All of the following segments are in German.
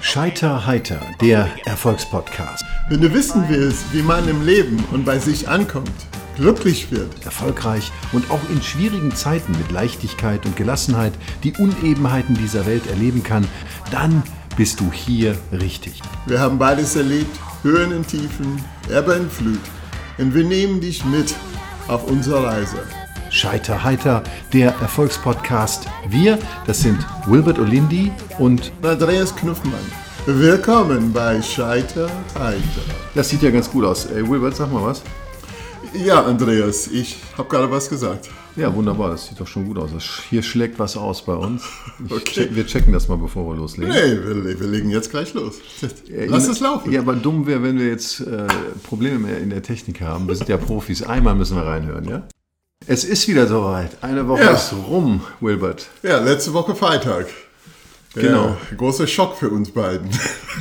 Scheiter heiter, der Erfolgspodcast. Wenn du wissen willst, wie man im Leben und bei sich ankommt, glücklich wird, Erfolgreich und auch in schwierigen Zeiten mit Leichtigkeit und Gelassenheit die Unebenheiten dieser Welt erleben kann, dann bist du hier richtig. wir haben beides erlebt, Höhen und Tiefen, Ebbe und Flut. Und wir nehmen dich mit auf unsere Reise. Scheiter heiter, der Erfolgspodcast. Wir, das sind Wilbert Olindi und Andreas Knuffmann. Willkommen bei Scheiter Heiter. das sieht ja ganz gut aus. Ey, Wilbert, sag mal was. Ja, Andreas, ich habe gerade was gesagt. Ja, wunderbar, das sieht doch schon gut aus. Hier schlägt was aus bei uns. Okay. check, wir checken das mal, bevor wir loslegen. Nee, wir, wir legen jetzt gleich los. Lass es laufen. Ja, aber dumm wäre, wenn wir jetzt äh, Probleme mehr in der Technik haben. Wir sind ja Profis. Einmal müssen wir reinhören, ja? Es ist wieder soweit. Eine Woche Ja. ist rum, Wilbert. Ja, letzte Woche Freitag. Genau. Ja, großer Schock für uns beiden.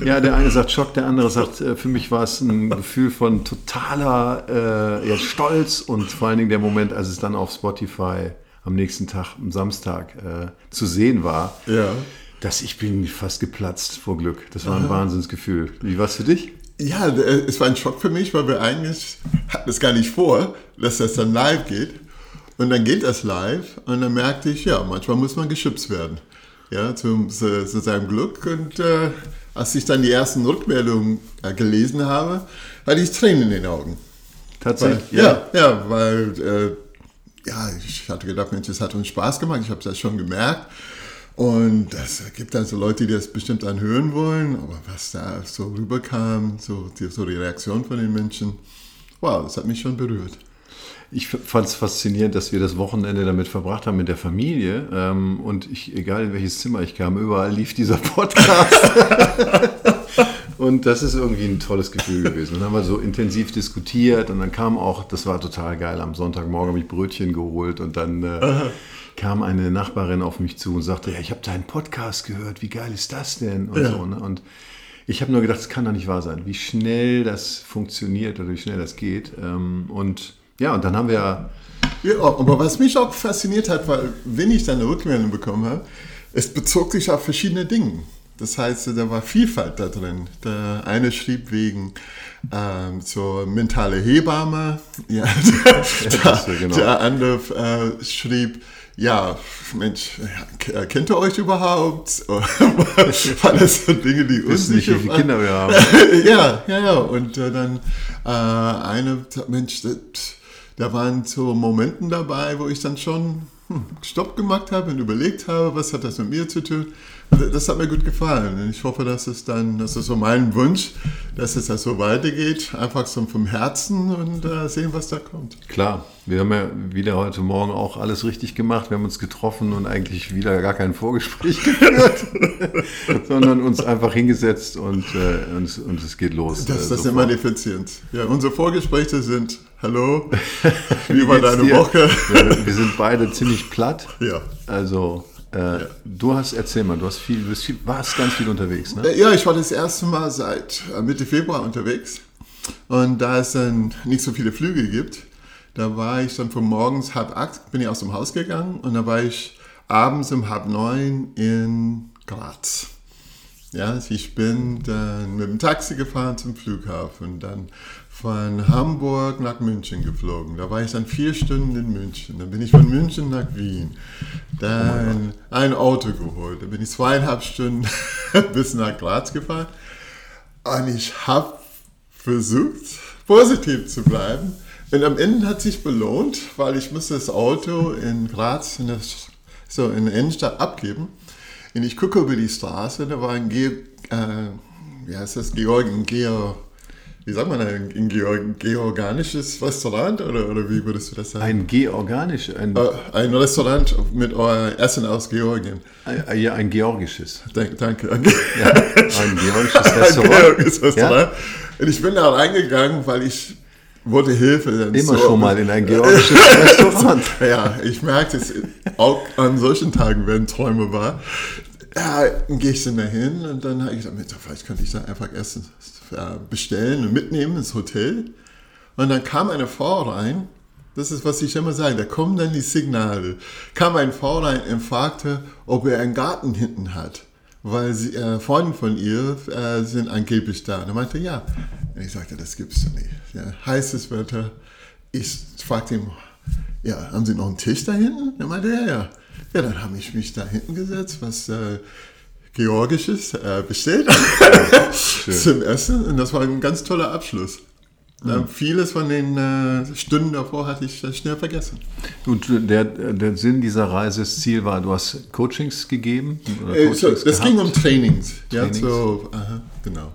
Ja, der eine sagt Schock, der andere sagt, äh, für mich war es ein Gefühl von totaler äh, ja, Stolz und vor allen Dingen der Moment, als es dann auf Spotify am nächsten Tag, am Samstag, äh, zu sehen war, Ja. dass ich bin fast geplatzt vor Glück. Das war ein Wahnsinnsgefühl. Wie war es für dich? Ja, äh, es war ein Schock für mich, weil wir eigentlich hatten es gar nicht vor, dass das dann live geht. Und dann geht das live und dann merkte ich, ja, manchmal muss man geschützt werden. Ja, zu, zu, zu seinem Glück. Und äh, als ich dann die ersten Rückmeldungen äh, gelesen habe, hatte ich Tränen in den Augen. Weil, Tatsächlich? ja. ja, weil äh, ja, ich hatte gedacht, Mensch, es hat uns Spaß gemacht, ich habe das schon gemerkt. Und es gibt dann so Leute, die das bestimmt anhören wollen, aber was da so rüberkam, so die, so die Reaktion von den Menschen, wow, das hat mich schon berührt. Ich fand es faszinierend, dass wir das Wochenende damit verbracht haben mit der Familie. Ähm, und ich, egal in welches Zimmer ich kam, überall lief dieser Podcast. und das ist irgendwie ein tolles Gefühl gewesen. Dann haben wir so intensiv diskutiert und dann kam auch, das war total geil, am Sonntagmorgen habe ich Brötchen geholt und dann äh, kam eine Nachbarin auf mich zu und sagte, ja, ich habe deinen Podcast gehört, wie geil ist das denn? Und Ja. so. Ne? Und ich habe nur gedacht, das kann doch nicht wahr sein, wie schnell das funktioniert oder wie schnell das geht. Ähm, und ja, und dann haben wir Ja, aber was mich auch fasziniert hat, weil wenn ich dann eine Rückmeldung bekommen habe, es bezog sich auf verschiedene Dinge. Das heißt, da war Vielfalt da drin. Der eine schrieb wegen ähm, so mentale Hebamme, ja, der, ist, genau. der andere äh, schrieb, ja, Mensch, ja, kennt ihr euch überhaupt? Das so Dinge, die wissen nicht, wie viele? Kinder wir haben. ja, ja, ja. Und äh, dann äh, eine, Mensch, das, da waren so Momenten dabei, wo ich dann schon hm, Stopp gemacht habe und überlegt habe, was hat das mit mir zu tun. Das hat mir gut gefallen. Ich hoffe, dass es dann, das ist so mein Wunsch, dass es das so weitergeht. Einfach so vom Herzen und äh, sehen, was da kommt. Klar, wir haben ja wieder heute Morgen auch alles richtig gemacht. Wir haben uns getroffen und eigentlich wieder gar kein Vorgespräch geführt, sondern uns einfach hingesetzt und, äh, und, und es geht los. Das, äh, das ist immer die Effizienz. Ja, unsere Vorgespräche sind, hallo, wie war deine dir? Woche? Wir, wir sind beide ziemlich platt. Ja. Also, äh, du hast, erzähl mal, du hast viel, du viel, warst ganz viel unterwegs, ne? Ja, ich war das erste Mal seit äh, Mitte Februar unterwegs. Und da es dann nicht so viele Flüge gibt, da war ich dann von morgens halb acht, bin ich aus dem Haus gegangen und da war ich abends um halb neun in Graz. Ja, ich bin dann mit dem Taxi gefahren zum Flughafen, dann von Hamburg nach München geflogen. Da war ich dann vier Stunden in München. Dann bin ich von München nach Wien. Dann ein Auto geholt. Dann bin ich zweieinhalb Stunden bis nach Graz gefahren. Und ich habe versucht, positiv zu bleiben. Und am Ende hat sich belohnt, weil ich musste das Auto in Graz in der, so in der Innenstadt abgeben. Und ich gucke über die Straße, da war ein, Ge äh, wie heißt das, Georg, ein Geo, wie sagt man, ein, ein Georg, georganisches Restaurant oder, oder wie würdest du das sagen? Ein georganisch, ein, Äh, ein Restaurant mit euer Essen aus Georgien. ein, ja, ein georgisches. Dank, danke. Ja, ein georgisches Ein Restaurant. georgisches Ja? Restaurant. Und ich bin da reingegangen, weil ich wollte Hilfe. Immer so- schon mal in ein georgisches Restaurant. Ja, ich merkte es, auch an solchen Tagen werden Träume wahr. Ja, gehe ich dann dahin und dann habe ich gesagt, vielleicht könnte ich da einfach Essen bestellen und mitnehmen ins Hotel. Und dann kam eine Frau rein, Das ist, was ich immer sage. Da kommen dann die Signale. Kam ein Frau rein und fragte, ob er einen Garten hinten hat. Weil sie, äh, Freunde von ihr äh, sind angeblich da. Und er meinte, ja. Und ich sagte, das gibt's doch nicht. Ja, heißes Wetter. Ich fragte ihn, ja, haben Sie noch einen Tisch da hinten? Er meinte, ja, ja. Ja, dann habe ich mich da hinten gesetzt, was äh, Georgisches äh, bestellt zum Essen. Und das war ein ganz toller Abschluss. Mhm. Vieles von den äh, Stunden davor hatte ich schnell vergessen. Und der, der Sinn dieser Reise, das Ziel war, du hast Coachings gegeben? Äh, Coachings so, das gehabt? ging um Trainings. Trainings. Ja, so, aha, genau.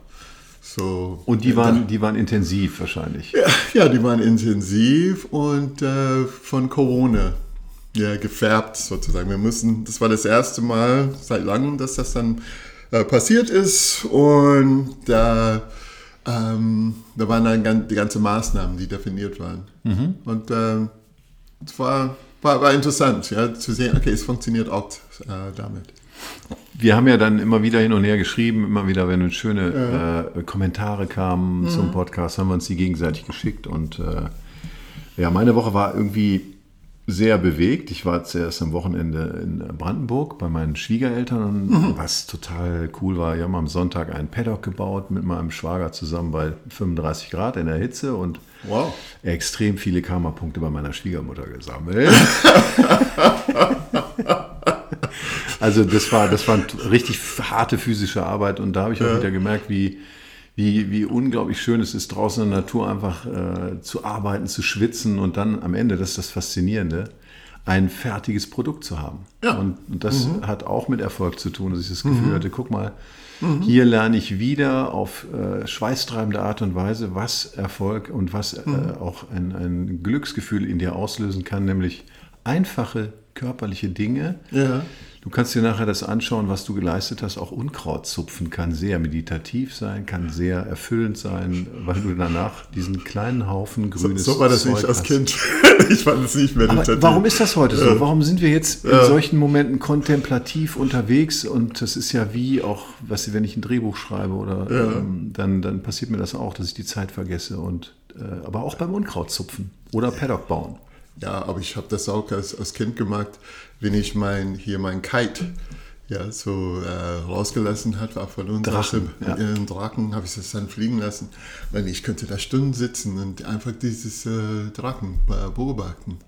So, und die waren, die waren intensiv wahrscheinlich? Ja, ja die waren intensiv und äh, von Corona ja, gefärbt sozusagen. Wir müssen, das war das erste Mal seit langem, dass das dann äh, passiert ist und da ähm, da waren dann die ganzen Maßnahmen, die definiert waren. Mhm. Und äh, es war, war, war, interessant, ja, zu sehen, okay, es funktioniert auch äh, damit. Wir haben ja dann immer wieder hin und her geschrieben, immer wieder, wenn schöne ja. äh, Kommentare kamen mhm. zum Podcast, haben wir uns die gegenseitig geschickt. Und äh, ja, meine Woche war irgendwie sehr bewegt. Ich war zuerst am Wochenende in Brandenburg bei meinen Schwiegereltern, mhm. was total cool war. Wir haben am Sonntag einen Paddock gebaut mit meinem Schwager zusammen bei 35 Grad in der Hitze und wow. extrem viele Karma-Punkte bei meiner Schwiegermutter gesammelt. also das war, das war richtig harte physische Arbeit und da habe ich auch ja. wieder gemerkt, wie wie, wie unglaublich schön es ist, draußen in der Natur einfach äh, zu arbeiten, zu schwitzen und dann am Ende, das ist das Faszinierende, ein fertiges Produkt zu haben. Ja. Und, das mhm. hat auch mit Erfolg zu tun, dass ich das Gefühl mhm. hatte, guck mal, mhm. hier lerne ich wieder auf äh, schweißtreibende Art und Weise, was Erfolg und was äh, mhm. auch ein, ein Glücksgefühl in dir auslösen kann, nämlich einfache körperliche Dinge. Ja Du kannst dir nachher das anschauen, was du geleistet hast. Auch Unkraut zupfen kann sehr meditativ sein, kann sehr erfüllend sein, weil du danach diesen kleinen Haufen grünes So, so war das Zeug nicht als Kind. ich fand es nicht meditativ. Aber warum ist das heute so? Warum sind wir jetzt in solchen Momenten kontemplativ unterwegs? Und das ist ja wie auch, was, wenn ich ein Drehbuch schreibe oder ja. ähm, dann, dann passiert mir das auch, dass ich die Zeit vergesse. Und, äh, aber auch beim Unkrautzupfen oder Paddock bauen. Ja, aber ich habe das auch als, als Kind gemacht, wenn ich mein, hier mein Kite ja, so äh, rausgelassen hat, war von uns Drachen, aus dem ja. Drachen, habe ich das dann fliegen lassen. Und ich könnte da Stunden sitzen und einfach dieses äh, Drachen beobachten.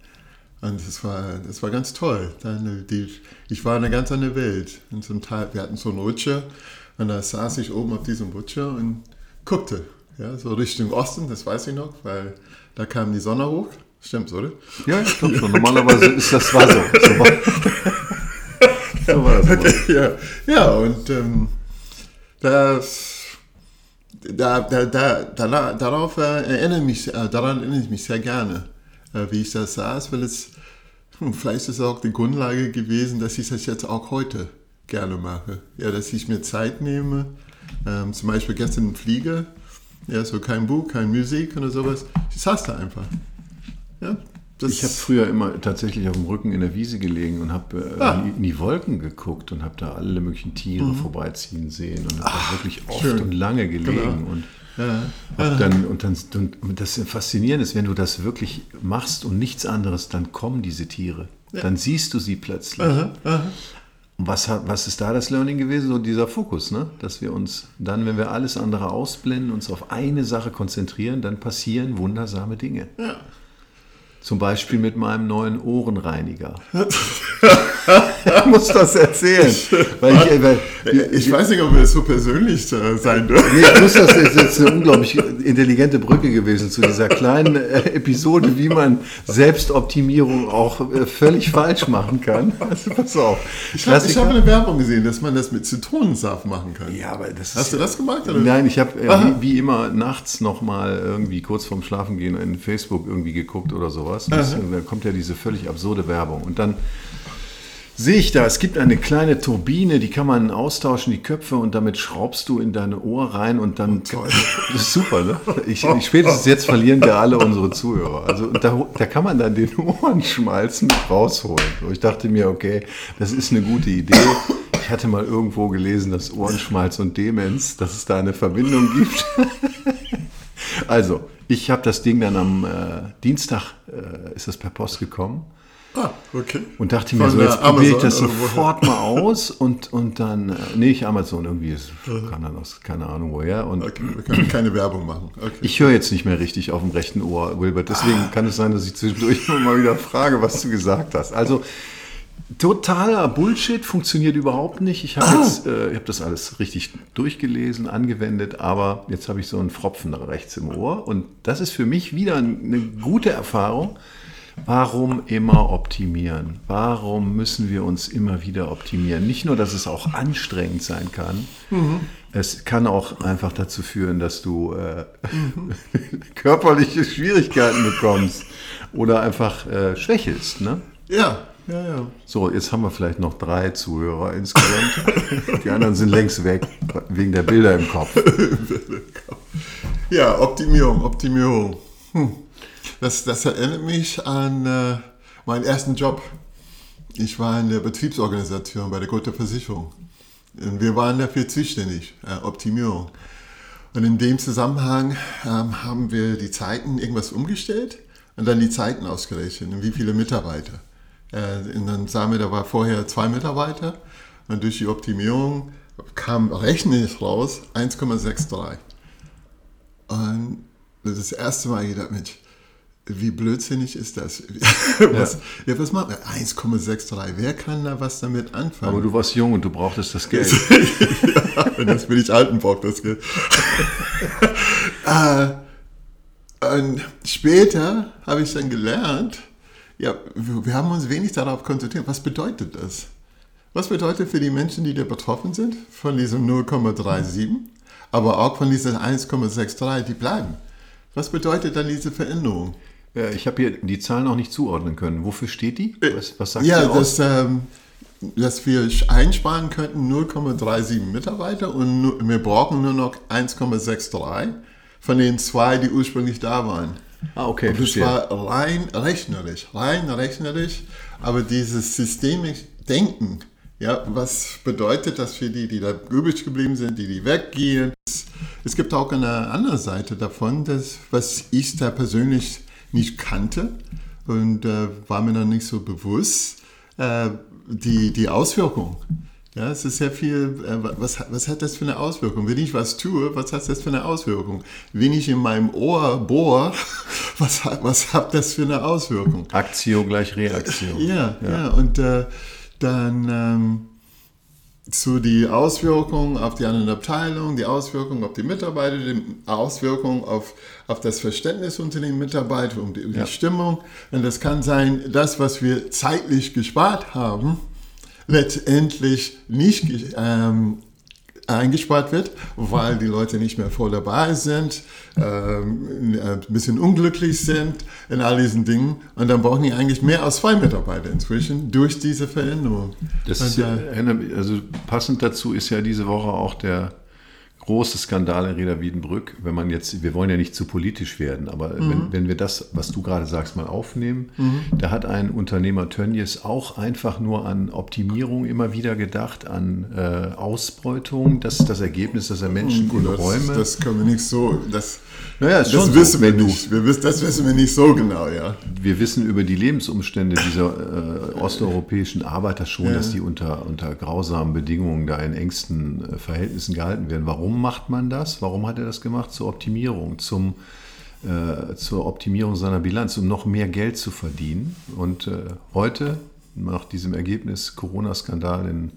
Und das war, das war ganz toll. Dann, die, ich war in einer ganz anderen Welt. Und zum Teil, wir hatten so einen Rutscher und da saß ich oben auf diesem Rutscher und guckte. Ja, so Richtung Osten, das weiß ich noch, weil da kam die Sonne hoch. Stimmt's, oder? Ja, ich glaube schon. Normalerweise ist das war so. so, war, so war das. Okay, ja. ja, und ähm, das, da, da, da, da, darauf äh, erinnere mich, äh, daran erinnere ich mich sehr gerne, äh, wie ich das saß, weil es hm, vielleicht ist es auch die Grundlage gewesen, dass ich das jetzt auch heute gerne mache. Ja, dass ich mir Zeit nehme, ähm, zum Beispiel gestern im Flieger, ja, so kein Buch, keine Musik oder sowas. Ich saß da einfach. Ja, ich habe früher immer tatsächlich auf dem Rücken in der Wiese gelegen und habe äh, ah. in die Wolken geguckt und habe da alle möglichen Tiere mhm. vorbeiziehen sehen und habe da wirklich oft schön. und lange gelegen genau. und ja. Ja. Dann, und dann und das Faszinierende ist, wenn du das wirklich machst und nichts anderes, dann kommen diese Tiere. Ja. Dann siehst du sie plötzlich. Aha, aha. Und was, hat, was ist da das Learning gewesen? So dieser Fokus, ne? dass wir uns dann, wenn wir alles andere ausblenden, uns auf eine Sache konzentrieren, dann passieren wundersame Dinge. Ja. Zum Beispiel mit meinem neuen Ohrenreiniger. ich muss das erzählen. Weil ich, weil, ich, weiß nicht, ob wir so persönlich sein dürfen. Nee, ich muss das ist jetzt eine unglaublich intelligente Brücke gewesen zu dieser kleinen äh, Episode, wie man Selbstoptimierung auch äh, völlig falsch machen kann. Also, pass auf. Ich habe hab eine Werbung gesehen, dass man das mit Zitronensaft machen kann. Ja, aber das Hast du das gemacht? Oder? Nein, ich habe äh, wie, wie, immer nachts nochmal irgendwie kurz vorm Schlafengehen in Facebook irgendwie geguckt oder sowas sowas. Das, da kommt ja diese völlig absurde Werbung. Und dann sehe ich da, es gibt eine kleine Turbine, die kann man austauschen, die Köpfe, und damit schraubst du in deine Ohr rein und dann. Oh, das ist super, ne? Ich, ich, spätestens jetzt verlieren wir alle unsere Zuhörer. Also da, da kann man dann den Ohrenschmalz mit rausholen. So, ich dachte mir, okay, das ist eine gute Idee. Ich hatte mal irgendwo gelesen, dass Ohrenschmalz und Demenz, dass es da eine Verbindung gibt. Also, ich habe das Ding dann am äh, Dienstag, äh, ist das per Post gekommen. Ah, okay. Und dachte mir Von so, der jetzt probiere ich das woher? sofort mal aus und, und dann, äh, nee, ich Amazon irgendwie, es kann dann aus, keine Ahnung woher. Und Okay, wir können keine Werbung machen. Okay. ich höre jetzt nicht mehr richtig auf dem rechten Ohr, Wilbert. Deswegen kann es sein, dass ich zwischendurch immer mal wieder frage, was du gesagt hast. Also, totaler Bullshit, funktioniert überhaupt nicht. Ich habe jetzt, äh, ich habe das alles richtig durchgelesen, angewendet, aber jetzt habe ich so einen Fropfen rechts im Ohr und das ist für mich wieder eine gute Erfahrung. Warum immer optimieren? Warum müssen wir uns immer wieder optimieren? Nicht nur, dass es auch anstrengend sein kann, es kann auch einfach dazu führen, dass du äh, körperliche Schwierigkeiten bekommst oder einfach äh, schwächelst. Ne? ja, ja, ja. So, jetzt haben wir vielleicht noch drei Zuhörer insgesamt. Die anderen sind längst weg, wegen der Bilder im Kopf. Ja, Optimierung, Optimierung. Hm. Das, das erinnert mich an äh, meinen ersten Job. Ich war in der Betriebsorganisation bei der Gute Versicherung. Und wir waren dafür zuständig, äh, Optimierung. Und in dem Zusammenhang ähm, haben wir die Zeiten irgendwas umgestellt und dann die Zeiten ausgerechnet und wie viele Mitarbeiter. Äh, dann sahen wir, da war vorher zwei Mitarbeiter und durch die Optimierung kam rechnerisch raus 1,63. Und das erste Mal gedacht, Mensch, wie blödsinnig ist das? was, ja. was macht man? 1,63. Wer kann da was damit anfangen? Aber du warst jung und du brauchtest das Geld. ja, und jetzt bin ich alt und brauche das Geld. äh, und später habe ich dann gelernt, ja, wir, haben uns wenig darauf konzentriert. Was bedeutet das? Was bedeutet für die Menschen, die da betroffen sind, von diesem 0,37, aber auch von dieser 1,63, die bleiben? Was bedeutet dann diese Veränderung? Ja, ich habe hier die Zahlen auch nicht zuordnen können. Wofür steht die? Was, was sagt ja, dass, ähm, dass wir einsparen könnten 0,37 Mitarbeiter und wir brauchen nur noch 1,63 von den zwei, die ursprünglich da waren. Ah, okay, Und das verstehe. war rein rechnerisch, rein rechnerisch, aber dieses systemisch Denken, ja, was bedeutet das für die, die da übrig geblieben sind, die, die weggehen? Es, es gibt auch eine andere Seite davon, das, was ich da persönlich nicht kannte und äh, war mir dann nicht so bewusst, äh, die, die Auswirkung. Ja, es ist sehr viel, äh, was, was hat das für eine Auswirkung? Wenn ich was tue, was hat das für eine Auswirkung? Wenn ich in meinem Ohr bohr, was, hat- was hat das für eine Auswirkung? Aktio gleich Reaktion. Ja, ja, und äh, dann ähm, zu die Auswirkungen auf die anderen Abteilungen, die Auswirkungen auf die Mitarbeiter, die Auswirkungen auf, auf das Verständnis unter den Mitarbeitern, um die, die Ja. Stimmung. Und das kann sein, das, was wir zeitlich gespart haben, letztendlich nicht ähm, eingespart wird, weil die Leute nicht mehr voll dabei sind, ähm, ein bisschen unglücklich sind in all diesen Dingen. Und dann brauchen die eigentlich mehr als zwei Mitarbeiter inzwischen durch diese Veränderung. Das Und, ist, ja, also passend dazu ist ja diese Woche auch der große Skandal in Reda Wiedenbrück. Wenn man jetzt, wir wollen ja nicht zu politisch werden, aber wenn, wenn wir das, was du gerade sagst, mal aufnehmen, da hat ein Unternehmer Tönnies auch einfach nur an Optimierung immer wieder gedacht, an äh, Ausbeutung. Das ist das Ergebnis, dass er Menschen in das, Räume. das können wir nicht so, das, Naja, ist das schon so, wissen wir wenn du- nicht. Wir wissen, das wissen wir nicht so genau, ja. wir wissen über die Lebensumstände dieser äh, osteuropäischen Arbeiter schon, dass die unter, unter grausamen Bedingungen da in engsten äh, Verhältnissen gehalten werden. Warum macht man das? Warum hat er das gemacht? Zur Optimierung, zum, äh, zur Optimierung seiner Bilanz, um noch mehr Geld zu verdienen. Und äh, heute, nach diesem Ergebnis Corona-Skandal in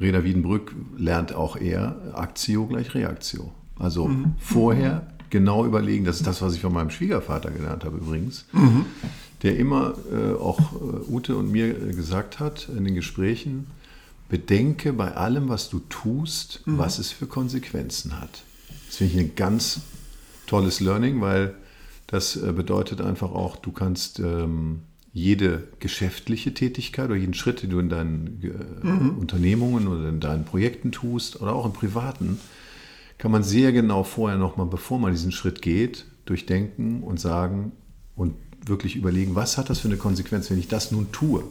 Reda Wiedenbrück, lernt auch er Aktio gleich Reaktio. Also vorher genau überlegen, das ist das, was ich von meinem Schwiegervater gelernt habe übrigens, der immer äh, auch äh, Ute und mir äh, gesagt hat in den Gesprächen, bedenke bei allem, was du tust, was es für Konsequenzen hat. Das finde ich ein ganz tolles Learning, weil das äh, bedeutet einfach auch, du kannst ähm, jede geschäftliche Tätigkeit oder jeden Schritt, den du in deinen äh, Unternehmungen oder in deinen Projekten tust oder auch im Privaten, kann man sehr genau vorher nochmal, bevor man diesen Schritt geht, durchdenken und sagen und wirklich überlegen, was hat das für eine Konsequenz, wenn ich das nun tue?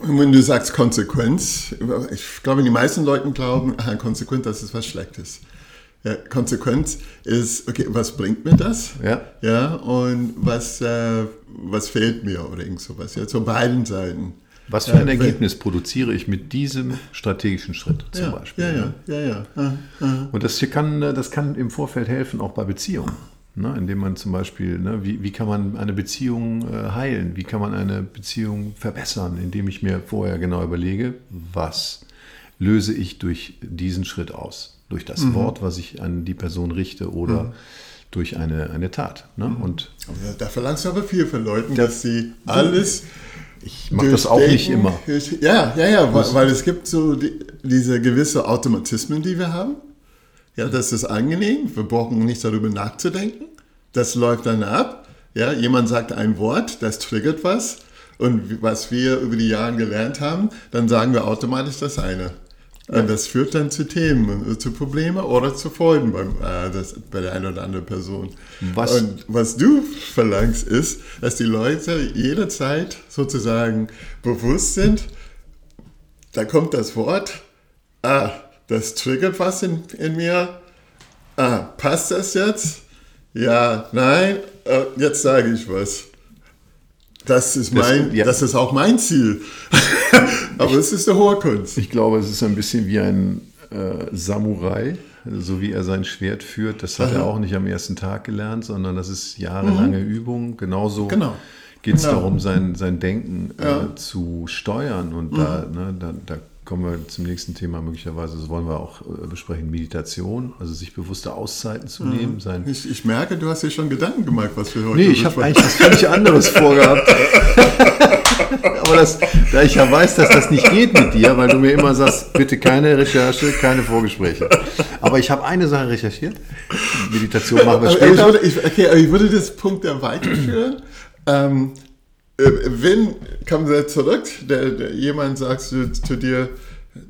Wenn du sagst Konsequenz, ich glaube, die meisten Leute glauben, ah, Konsequenz, das ist was Schlechtes. Ja, Konsequenz ist, okay, was bringt mir das? Ja. Ja, und was, äh, was fehlt mir oder irgend sowas. Ja, zu beiden Seiten. Was für ein Ergebnis produziere ich mit diesem strategischen Schritt zum ja, Beispiel? Ja, ja, ja, ja. ja. Und das hier kann, das kann im Vorfeld helfen, auch bei Beziehungen. Ne? Indem man zum Beispiel, ne, wie, wie kann man eine Beziehung äh, heilen? Wie kann man eine Beziehung verbessern? Indem ich mir vorher genau überlege, was löse ich durch diesen Schritt aus? Durch das Mhm. Wort, was ich an die Person richte oder durch eine, eine Tat. Ne? Mhm. Und Da verlangst du aber viel von Leuten, dass sie alles. Ich mache das auch nicht immer. Ja, ja, ja, weil, weil es gibt so die, diese gewisse Automatismen, die wir haben. Ja, das ist angenehm. Wir brauchen nicht darüber nachzudenken. Das läuft dann ab. Ja, jemand sagt ein Wort, das triggert was. Und was wir über die Jahre gelernt haben, dann sagen wir automatisch das eine. Und das führt dann zu Themen, äh, zu Problemen oder zu Freuden beim, äh, das, bei der einen oder anderen Person. Was- Und was du verlangst, ist, dass die Leute jederzeit sozusagen bewusst sind, da kommt das Wort, ah, das triggert was in, in mir, ah, passt das jetzt? Ja, nein, äh, jetzt sage ich was. Das ist, mein, ja. das ist auch mein Ziel. Aber es ist eine hohe Kunst. Ich glaube, es ist ein bisschen wie ein äh, Samurai, so wie er sein Schwert führt. Das hat er auch nicht am ersten Tag gelernt, sondern das ist jahrelange Übung. Genauso Mhm. Genau. geht es Genau. darum, sein, sein Denken Ja. äh, zu steuern. Und Mhm. da, ne, da, da kommen wir zum nächsten Thema möglicherweise. Das wollen wir auch äh, besprechen. Meditation, also sich bewusste Auszeiten zu nehmen. Sein, Ich, ich merke, du hast dir schon Gedanken gemacht, was wir heute Nee, ich habe eigentlich was völlig anderes vorgehabt. Aber das, da ich ja weiß, dass das nicht geht mit dir, weil du mir immer sagst, bitte keine Recherche, keine Vorgespräche. Aber ich habe eine Sache recherchiert. Meditation machen wir Aber ich, später. würde- ich, okay, aber ich würde das Punkt ja weiterführen. ähm, äh, wenn, kommen wir zurück, der, der, jemand sagt zu, zu dir,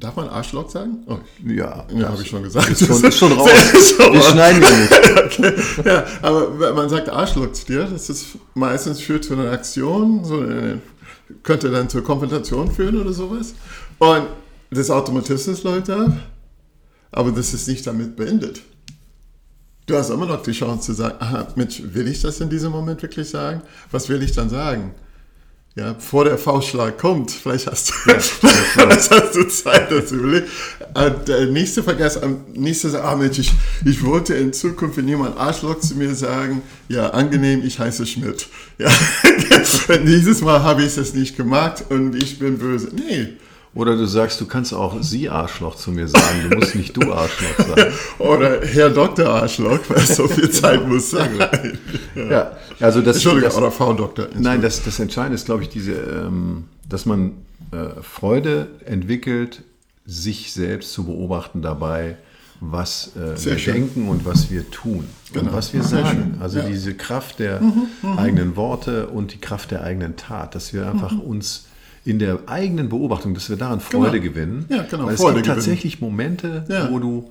darf man Arschloch sagen? Oh, Ja, ja, habe ich schon gesagt. Ist schon, ist schon raus. Wir schneiden ja nicht. okay. Ja, aber wenn man sagt Arschloch zu dir, das ist meistens führt zu einer Aktion, so eine, könnte dann zur Konfrontation führen oder sowas. Und das Automatismus läuft ab, aber das ist nicht damit beendet. Du hast immer noch die Chance zu sagen, aha, Mensch, will ich das in diesem Moment wirklich sagen? Was will ich dann sagen? Ja, bevor der Faustschlag kommt, vielleicht hast du, vielleicht hast du Zeit, das zu überlegen. Äh, Der nächste Vergleich, am nächsten ah Mensch, ich, ich wollte in Zukunft, wenn jemand Arschloch zu mir sagen, ja, angenehm, ich heiße Schmidt. Ja, dieses Mal habe ich es nicht gemacht und ich bin böse. Nee. Oder du sagst, du kannst auch sie Arschloch zu mir sagen. Du musst nicht du Arschloch sagen. Oder Herr Dr. Arschloch, weil so viel Zeit muss sein. Ja, also das, Entschuldigung, das, oder Frau Doktor. Nein, das, das Entscheidende ist, glaube ich, diese, ähm, dass man äh, Freude entwickelt, sich selbst zu beobachten dabei, was äh, wir schön. denken und was wir tun Genau. und was wir sagen. Also Ja. Mhm, diese Kraft der eigenen Worte und die Kraft der eigenen Tat, dass wir einfach Mhm. uns in der eigenen Beobachtung, dass wir daran Freude Genau. gewinnen. Ja, genau, Weil es Freude gibt gewinnen. tatsächlich Momente, Ja. Mhm. wo du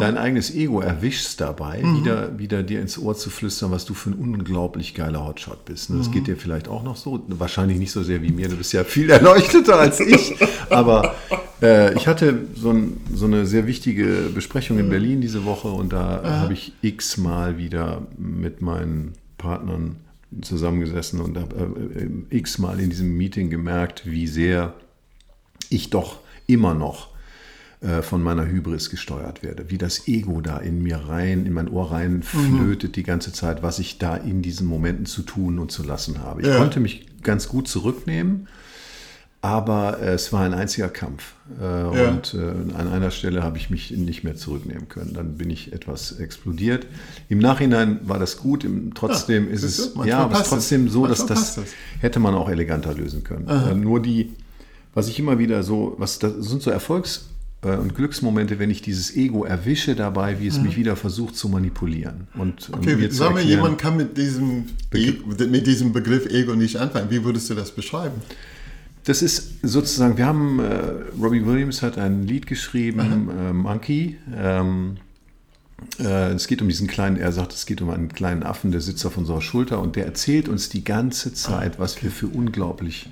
dein eigenes Ego erwischst dabei, wieder, wieder dir ins Ohr zu flüstern, was du für ein unglaublich geiler Hotshot bist. Das Mhm. geht dir vielleicht auch noch so. Wahrscheinlich nicht so sehr wie mir. Du bist ja viel erleuchteter als ich. Aber äh, ich hatte so, ein, so eine sehr wichtige Besprechung in Berlin diese Woche und da habe ich x-mal wieder mit meinen Partnern zusammengesessen und habe äh, x-mal in diesem Meeting gemerkt, wie sehr ich doch immer noch äh, von meiner Hybris gesteuert werde, wie das Ego da in mir rein, in mein Ohr rein flötet die ganze Zeit, was ich da in diesen Momenten zu tun und zu lassen habe. Ich Ja. konnte mich ganz gut zurücknehmen, aber äh, es war ein einziger Kampf. Äh, Ja. Und äh, an einer Stelle habe ich mich nicht mehr zurücknehmen können. Dann bin ich etwas explodiert. Im Nachhinein war das gut. Trotzdem Ja, ist es ja, aber es ist trotzdem so, dass das, es. hätte man auch eleganter lösen können. Äh, nur die, was ich immer wieder so, was das sind so Erfolgs- und Glücksmomente, wenn ich dieses Ego erwische dabei, wie es mich wieder versucht zu manipulieren. Und, und Okay, mir zu sagen wir, jemand kann mit diesem, e mit diesem Begriff Ego nicht anfangen. Wie würdest du das beschreiben? Das ist sozusagen, wir haben, äh, Robbie Williams hat ein Lied geschrieben, äh, Monkey. Ähm, Äh, es geht um diesen kleinen, er sagt, es geht um einen kleinen Affen, der sitzt auf unserer Schulter und der erzählt uns die ganze Zeit, was wir für unglaublich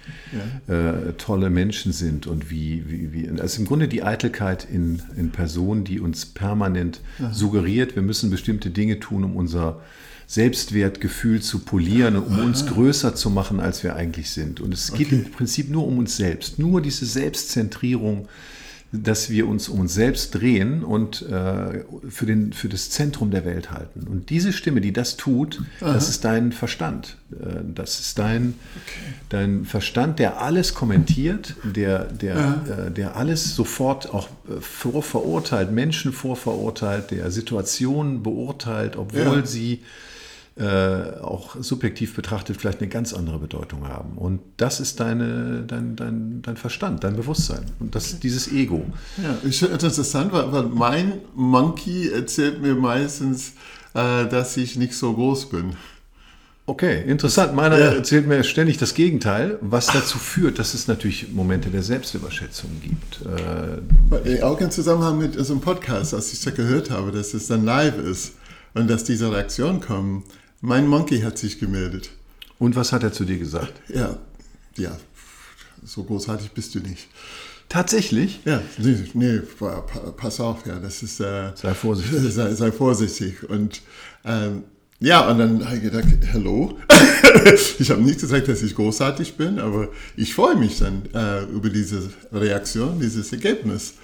äh, tolle Menschen sind und wie, wie, wie, also im Grunde die Eitelkeit in, in Person, die uns permanent suggeriert, wir müssen bestimmte Dinge tun, um unser Selbstwertgefühl zu polieren, um uns größer zu machen, als wir eigentlich sind. Und es geht im Prinzip nur um uns selbst, nur diese Selbstzentrierung, dass wir uns um uns selbst drehen und äh, für, den, für das Zentrum der Welt halten. Und diese Stimme, die das tut, das ist dein Verstand. Äh, das ist dein, dein Verstand, der alles kommentiert, der, der, äh, der alles sofort auch äh, vorverurteilt, Menschen vorverurteilt, der Situationen beurteilt, obwohl Ja. sie äh, auch subjektiv betrachtet vielleicht eine ganz andere Bedeutung haben. Und das ist deine, dein, dein, dein Verstand, dein Bewusstsein. Und das ist dieses Ego. Ja, finde das interessant, weil, weil mein Monkey erzählt mir meistens, äh, dass ich nicht so groß bin. Okay, interessant. Meiner Ja. erzählt mir ständig das Gegenteil, was dazu führt, dass es natürlich Momente der Selbstüberschätzung gibt. Äh, Weil, Auch im Zusammenhang mit so einem Podcast, als ich da gehört habe, dass es dann live ist und dass diese Reaktionen kommen. Mein Monkey hat sich gemeldet. Und was hat er zu dir gesagt? Ja, ja, so großartig bist du nicht. Tatsächlich? Ja, nee, nee pa- pa- pass auf, ja, das ist. Äh, Sei vorsichtig. Sei, sei vorsichtig. Und ähm, ja, und dann habe ich gedacht, hallo? ich habe nicht gesagt, dass ich großartig bin, aber ich freue mich dann äh, über diese Reaktion, dieses Ergebnis.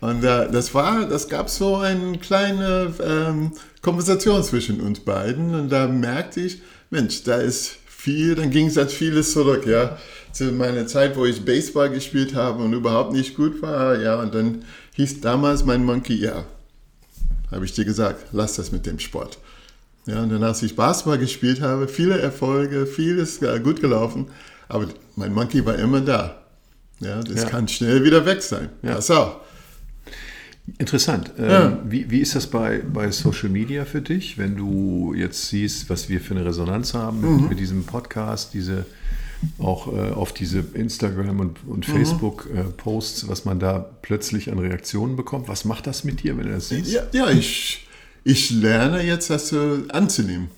Und äh, das war, das gab so eine kleine ähm, Konversation zwischen uns beiden und da merkte ich, Mensch, da ist viel, dann ging es jetzt vieles zurück, ja, zu meiner Zeit, wo ich Baseball gespielt habe und überhaupt nicht gut war, ja, und dann hieß damals mein Monkey, ja, habe ich dir gesagt, lass das mit dem Sport. Ja, und dann, als ich Basketball gespielt habe, viele Erfolge, vieles gut gelaufen, aber mein Monkey war immer da. Ja, das Ja. kann schnell wieder weg sein. Ja. Auch. Interessant. Ähm, Ja. wie, wie ist das bei, bei Social Media für dich, wenn du jetzt siehst, was wir für eine Resonanz haben mit, Mhm. mit diesem Podcast, diese auch äh, auf diese Instagram und, und Mhm. Facebook äh, Posts, was man da plötzlich an Reaktionen bekommt? Was macht das mit dir, wenn du das siehst? Ja, ja ich, ich lerne jetzt, das so anzunehmen.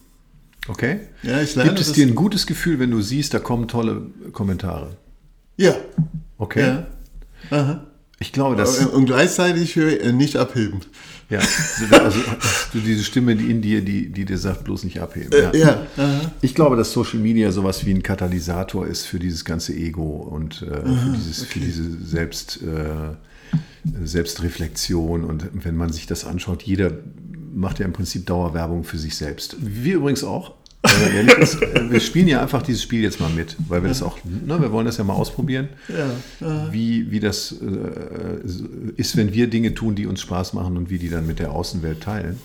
Okay. Ja, ich lerne Gibt es dir ein gutes Gefühl, wenn du siehst, da kommen tolle Kommentare? Ja. Okay. ja. Aha. Ich glaube, dass Und gleichzeitig äh, nicht abheben. ja, also hast du diese Stimme die in dir, die, die dir sagt, bloß nicht abheben. Äh, ja. Aha. Ich glaube, dass Social Media sowas wie ein Katalysator ist für dieses ganze Ego und äh, für, dieses, für diese Selbst, äh, Selbstreflexion. Und wenn man sich das anschaut, jeder macht ja im Prinzip Dauerwerbung für sich selbst. Wir übrigens auch. Ist, wir spielen ja einfach dieses Spiel jetzt mal mit, weil wir das auch, ne, wir wollen das ja mal ausprobieren, Ja. wie, wie das äh, ist, wenn wir Dinge tun, die uns Spaß machen und wie die dann mit der Außenwelt teilen.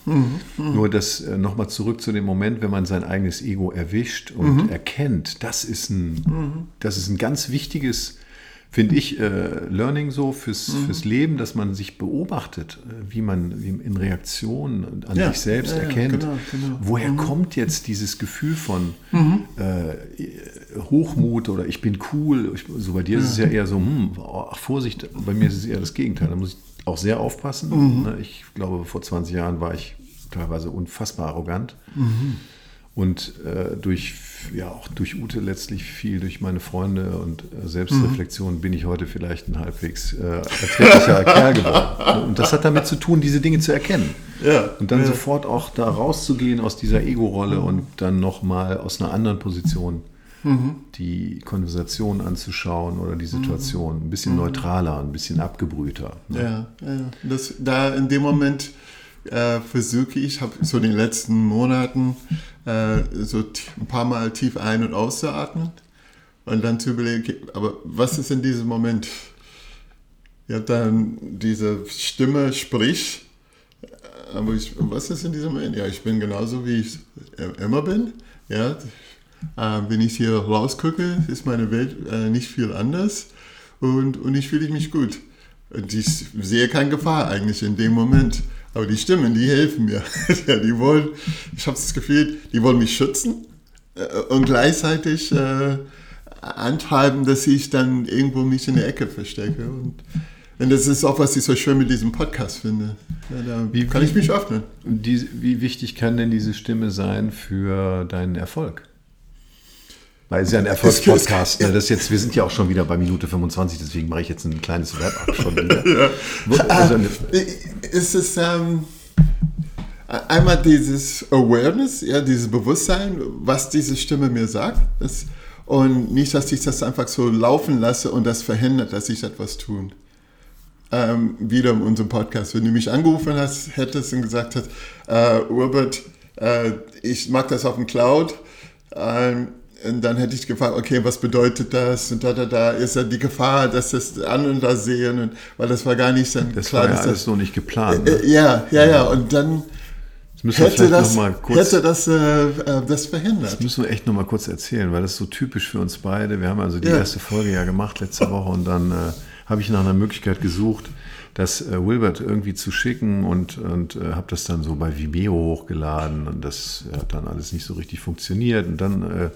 Nur das äh, nochmal zurück zu dem Moment, wenn man sein eigenes Ego erwischt und erkennt, das ist ein, das ist ein ganz wichtiges, finde ich, äh, Learning so fürs, fürs Leben, dass man sich beobachtet, äh, wie man wie in Reaktionen an Ja, sich selbst ja, erkennt, genau, genau. woher kommt jetzt dieses Gefühl von äh, Hochmut oder ich bin cool. Ich, so bei dir ist es ja eher so, hm, ach Vorsicht, bei mir ist es eher das Gegenteil. Da muss ich auch sehr aufpassen. Ne? Ich glaube, vor 20 Jahren war ich teilweise unfassbar arrogant. Und äh, durch, ja, auch durch Ute letztlich viel, durch meine Freunde und äh, Selbstreflexion bin ich heute vielleicht ein halbwegs äh, erträglicher Kerl geworden. Und das hat damit zu tun, diese Dinge zu erkennen. Ja. Und dann sofort auch da rauszugehen aus dieser Ego-Rolle und dann nochmal aus einer anderen Position die Konversation anzuschauen oder die Situation ein bisschen neutraler, ein bisschen abgebrühter. ne? Ja, ja. Das, da in dem Moment äh, versuche ich, habe so in den letzten Monaten äh, so ein paar Mal tief ein- und auszuatmen und dann zu überlegen, aber was ist in diesem Moment? Ja, dann diese Stimme spricht, äh, aber ich, was ist in diesem Moment? Ja, ich bin genauso, wie ich äh, immer bin. Ja, äh, wenn ich hier rausgucke, ist meine Welt äh, nicht viel anders und, und ich fühle mich gut. Und ich sehe keine Gefahr eigentlich in dem Moment. Aber die Stimmen, die helfen mir. ja, die wollen, ich habe das Gefühl, die wollen mich schützen äh, und gleichzeitig äh, antreiben, dass ich dann irgendwo mich in der Ecke verstecke. Und Und das ist auch, was ich so schön mit diesem Podcast finde. Ja, da wie, kann ich mich öffnen. Die, wie wichtig kann denn diese Stimme sein für deinen Erfolg? Weil es ist ja ein Erfolgspodcast. Ne? Das jetzt, wir sind ja auch schon wieder bei Minute 25, deswegen mache ich jetzt ein kleines Wrap up schon wieder. ja. also, ist es ähm, einmal dieses Awareness, ja, dieses Bewusstsein, was diese Stimme mir sagt. Das, und nicht, dass ich das einfach so laufen lasse und das verhindert, dass ich etwas tun. Ähm, wieder in unserem Podcast. Wenn du mich angerufen hast, hättest und gesagt hast, äh, Robert, äh, ich mag das auf dem Cloud. Ähm, und dann hätte ich gefragt, okay, was bedeutet das? Und da, da, da ist ja die Gefahr, dass das an und da sehen, und, weil das war gar nicht dann das klar. Das war ja alles das, so nicht geplant. Ne? ja, ja, ja. Und dann hätte, das, kurz, hätte das, äh, äh, das verhindert. Das müssen wir echt nochmal kurz erzählen, weil das ist so typisch für uns beide. Wir haben also die ja. erste Folge ja gemacht letzte Woche und dann äh, habe ich nach einer Möglichkeit gesucht, das äh, Wilbert irgendwie zu schicken und, und äh, habe das dann so bei Vimeo hochgeladen und das hat dann alles nicht so richtig funktioniert und dann äh,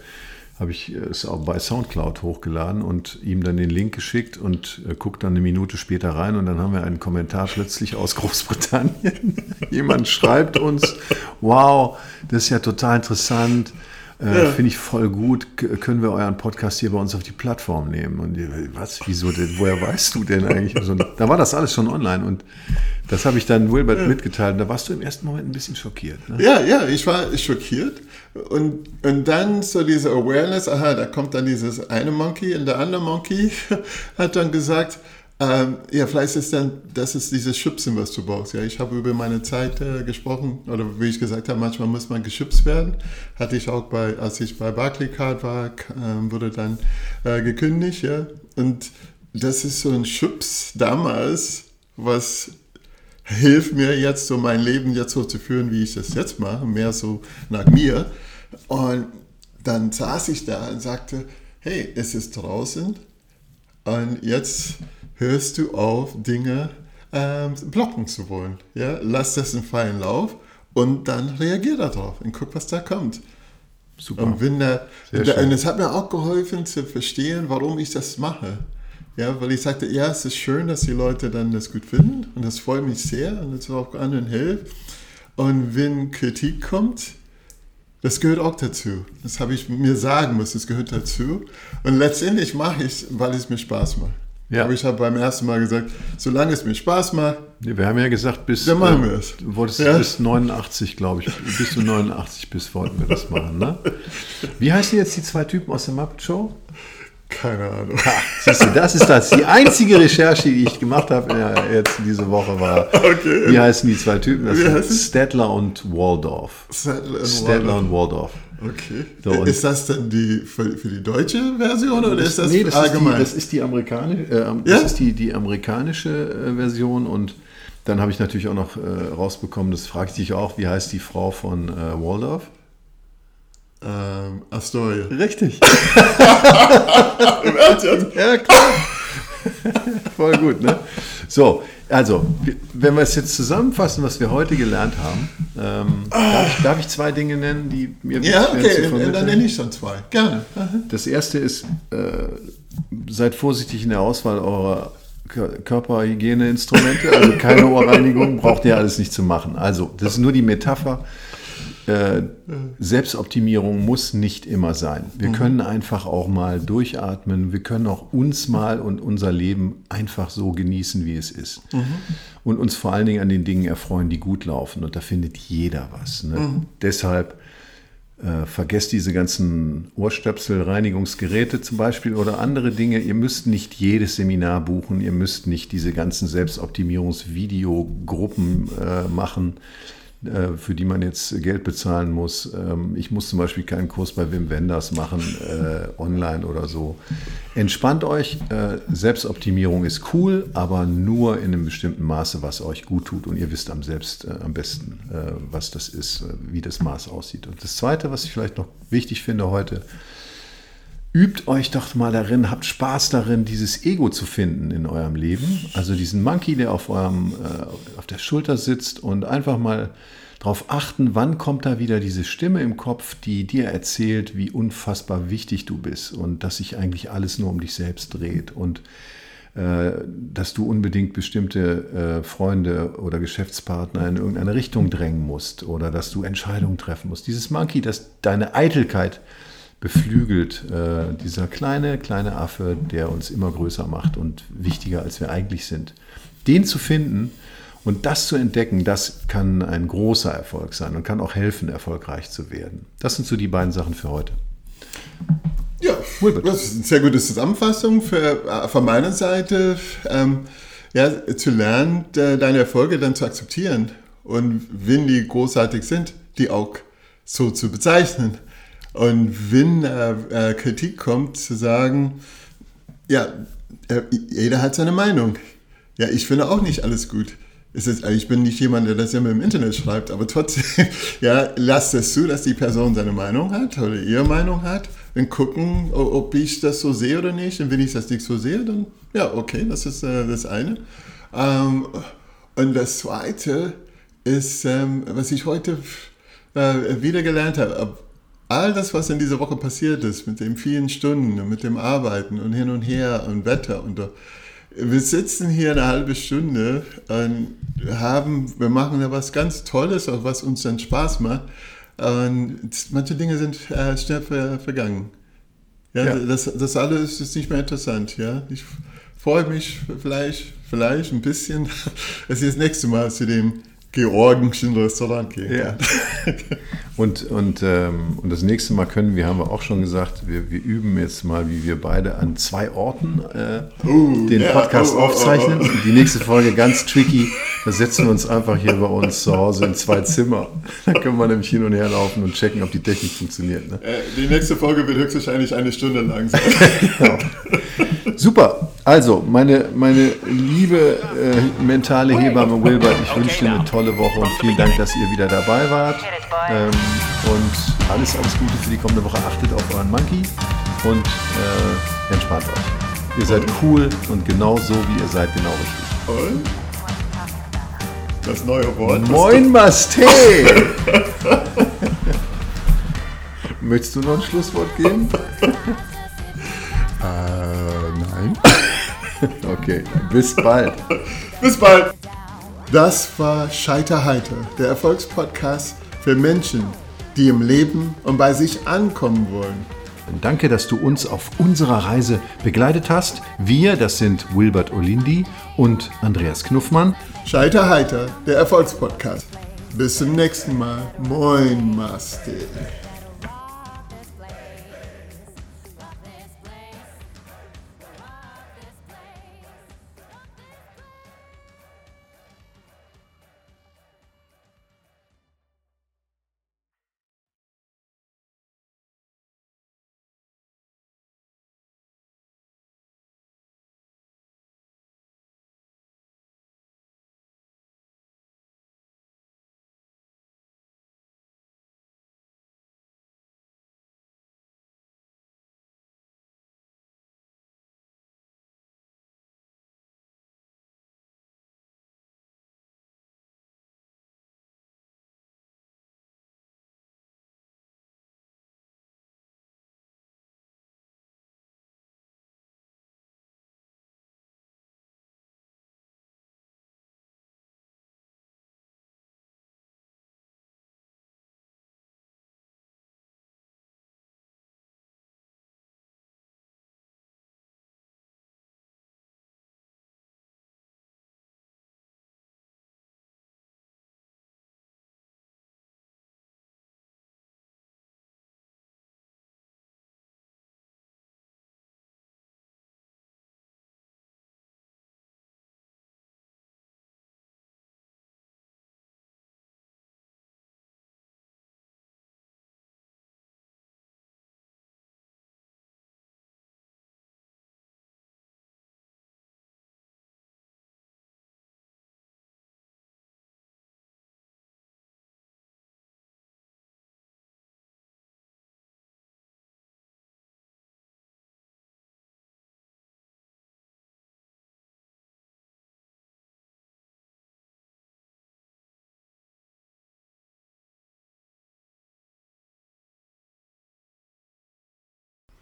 habe ich es auch bei Soundcloud hochgeladen und ihm dann den Link geschickt und äh, guckt dann eine Minute später rein und dann haben wir einen Kommentar plötzlich aus Großbritannien. Jemand schreibt uns, wow, das ist ja total interessant. Äh, ja. Finde ich voll gut. Können wir euren Podcast hier bei uns auf die Plattform nehmen? Und was, wieso denn? Woher weißt du denn eigentlich? Also, da war das alles schon online und das habe ich dann Wilbert ja. mitgeteilt. Und da warst du im ersten Moment ein bisschen schockiert. Ne? Ja, ja, ich war schockiert. Und, und dann so diese Awareness, aha, da kommt dann dieses eine Monkey und der andere Monkey hat dann gesagt, ähm, ja, vielleicht ist dann, das ist dieses Schubsen, was du brauchst. Ja, ich habe über meine Zeit äh, gesprochen, oder wie ich gesagt habe, manchmal muss man geschubst werden. Hatte ich auch bei, als ich bei Barclaycard war, äh, wurde dann äh, gekündigt, ja. Und das ist so ein Schubs damals, was hilft mir jetzt so mein Leben jetzt so zu führen, wie ich das jetzt mache, mehr so nach mir. Und dann saß ich da und sagte, hey, es ist draußen und jetzt hörst du auf, Dinge ähm, blocken zu wollen. Ja? Lass das in freien Lauf und dann reagier darauf und guck, was da kommt. Super. Und, wenn der, und es hat mir auch geholfen zu verstehen, warum ich das mache. Ja, weil ich sagte, ja, es ist schön, dass die Leute dann das gut finden und das freut mich sehr und es auch anderen hilft. Und wenn Kritik kommt, das gehört auch dazu. Das habe ich mir sagen müssen, es gehört dazu. Und letztendlich mache ich es, weil es mir Spaß macht. Ja. Aber ich habe beim ersten Mal gesagt, solange es mir Spaß macht. Wir haben ja gesagt, bis, dann machen wir es. Du wolltest ja? bis 89, glaube ich. Bis du 89 bist, wollten wir das machen. Ne? Wie heißen jetzt die zwei Typen aus der Muppet Show? Keine Ahnung. Ha, siehst du, das ist das. Die einzige Recherche, die ich gemacht habe ja, jetzt diese Woche war, okay. wie heißen die zwei Typen? Das sind Stedler und Waldorf. Stedler und Stedler Waldorf. Und Waldorf. Okay. So, ist das dann die für, für, die deutsche Version oder ist das, nee, das allgemein? Ist die, das ist die amerikanische, äh, das ja? ist die, die amerikanische äh, Version und dann habe ich natürlich auch noch äh, rausbekommen, das frage ich dich auch, wie heißt die Frau von äh, Waldorf? Ähm, Astoria. Richtig. ja, klar. Voll gut, ne? So, also, wenn wir es jetzt zusammenfassen, was wir heute gelernt haben, ähm, darf, ich, darf, ich, zwei Dinge nennen, die mir Ja, okay, dann nenne ich schon zwei. Gerne. Das erste ist, äh, seid vorsichtig in der Auswahl eurer Körperhygieneinstrumente, also keine Ohrreinigung, braucht ihr alles nicht zu machen. Also, das ist nur die Metapher. Äh, Selbstoptimierung muss nicht immer sein. Wir mhm. können einfach auch mal durchatmen. Wir können auch uns mal und unser Leben einfach so genießen, wie es ist. Mhm. Und uns vor allen Dingen an den Dingen erfreuen, die gut laufen. Und da findet jeder was. Ne? Mhm. Deshalb äh, vergesst diese ganzen Ohrstöpsel, Reinigungsgeräte zum Beispiel oder andere Dinge. Ihr müsst nicht jedes Seminar buchen. Ihr müsst nicht diese ganzen Selbstoptimierungsvideogruppen äh, machen für die man jetzt Geld bezahlen muss. Ähm, ich muss zum Beispiel keinen Kurs bei Wim Wenders machen, äh, online oder so. Entspannt euch. Äh, Selbstoptimierung ist cool, aber nur in einem bestimmten Maße, was euch gut tut. Und ihr wisst am selbst äh, am besten, äh, was das ist, äh, wie das Maß aussieht. Und das Zweite, was ich vielleicht noch wichtig finde heute, übt euch doch mal darin, habt Spaß darin, dieses Ego zu finden in eurem Leben. Also diesen Monkey, der auf, eurem, äh, auf der Schulter sitzt und einfach mal darauf achten, wann kommt da wieder diese Stimme im Kopf, die dir erzählt, wie unfassbar wichtig du bist und dass sich eigentlich alles nur um dich selbst dreht. Und äh, dass du unbedingt bestimmte äh, Freunde oder Geschäftspartner in irgendeine Richtung drängen musst oder dass du Entscheidungen treffen musst. Dieses Monkey, das deine Eitelkeit beflügelt, äh, dieser kleine, kleine Affe, der uns immer größer macht und wichtiger, als wir eigentlich sind. Den zu finden und das zu entdecken, das kann ein großer Erfolg sein und kann auch helfen, erfolgreich zu werden. Das sind so die beiden Sachen für heute. Ja, das ist eine sehr gute Zusammenfassung für, äh, von meiner Seite. Ähm, ja, zu lernen, deine Erfolge dann zu akzeptieren und wenn die großartig sind, die auch so zu bezeichnen. Und wenn äh, äh, Kritik kommt, zu sagen, ja, äh, jeder hat seine Meinung. Ja, ich finde auch nicht alles gut. Ist, ich bin nicht jemand, der das immer im Internet schreibt, aber trotzdem, ja, lasst es zu, dass die Person seine Meinung hat oder ihre Meinung hat und gucken, ob ich das so sehe oder nicht. Und wenn ich das nicht so sehe, dann ja, okay, das ist äh, das eine. Ähm, und das zweite ist, ähm, was ich heute äh, wieder gelernt habe. All das, was in dieser Woche passiert ist, mit den vielen Stunden und mit dem Arbeiten und hin und her und Wetter und wir sitzen hier eine halbe Stunde und haben, wir machen da was ganz Tolles, auch was uns dann Spaß macht. Und manche Dinge sind äh, schnell ver, vergangen. Ja, ja, Das, das alles ist nicht mehr interessant. Ja? Ich freue mich vielleicht, vielleicht ein bisschen, dass ich das nächste Mal zu dem georgischen Restaurant gehen ja. und, und, ähm, und das nächste Mal können wir, haben wir auch schon gesagt, wir, wir üben jetzt mal, wie wir beide an zwei Orten äh, uh, den Podcast oh, oh, aufzeichnen. Oh, Die nächste Folge ganz tricky. Da setzen wir uns einfach hier bei uns zu Hause in zwei Zimmer. Da können wir nämlich hin und her laufen und checken, ob die Technik funktioniert. Ne? Äh, die nächste Folge wird höchstwahrscheinlich eine Stunde lang sein. genau. Super. Also, meine, meine liebe äh, mentale Hebamme Wilbert, ich wünsche dir eine tolle Woche und vielen Dank, dass ihr wieder dabei wart. Ähm, und alles, alles Gute für die kommende Woche. Achtet auf euren Monkey und äh, entspannt euch. Ihr seid cool und genau so, wie ihr seid, genau richtig. Und? Das neue Wort. Moin, Masté! Möchtest du noch ein Schlusswort geben? äh, nein. Okay, bis bald. bis bald. Das war Scheiterheiter, der Erfolgspodcast für Menschen, die im Leben und bei sich ankommen wollen. Danke, dass du uns auf unserer Reise begleitet hast. Wir, das sind Wilbert Olindi und Andreas Knuffmann. Scheiterheiter, der Erfolgspodcast. Bis zum nächsten Mal. Moin, Master.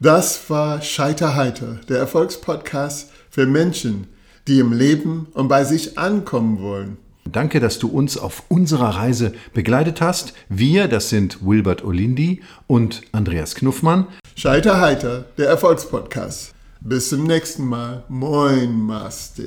Das war Scheiterheiter, der Erfolgspodcast für Menschen, die im Leben und bei sich ankommen wollen. Danke, dass du uns auf unserer Reise begleitet hast. Wir, das sind Wilbert Olindi und Andreas Knuffmann. Scheiterheiter, der Erfolgspodcast. Bis zum nächsten Mal. Moin, Master.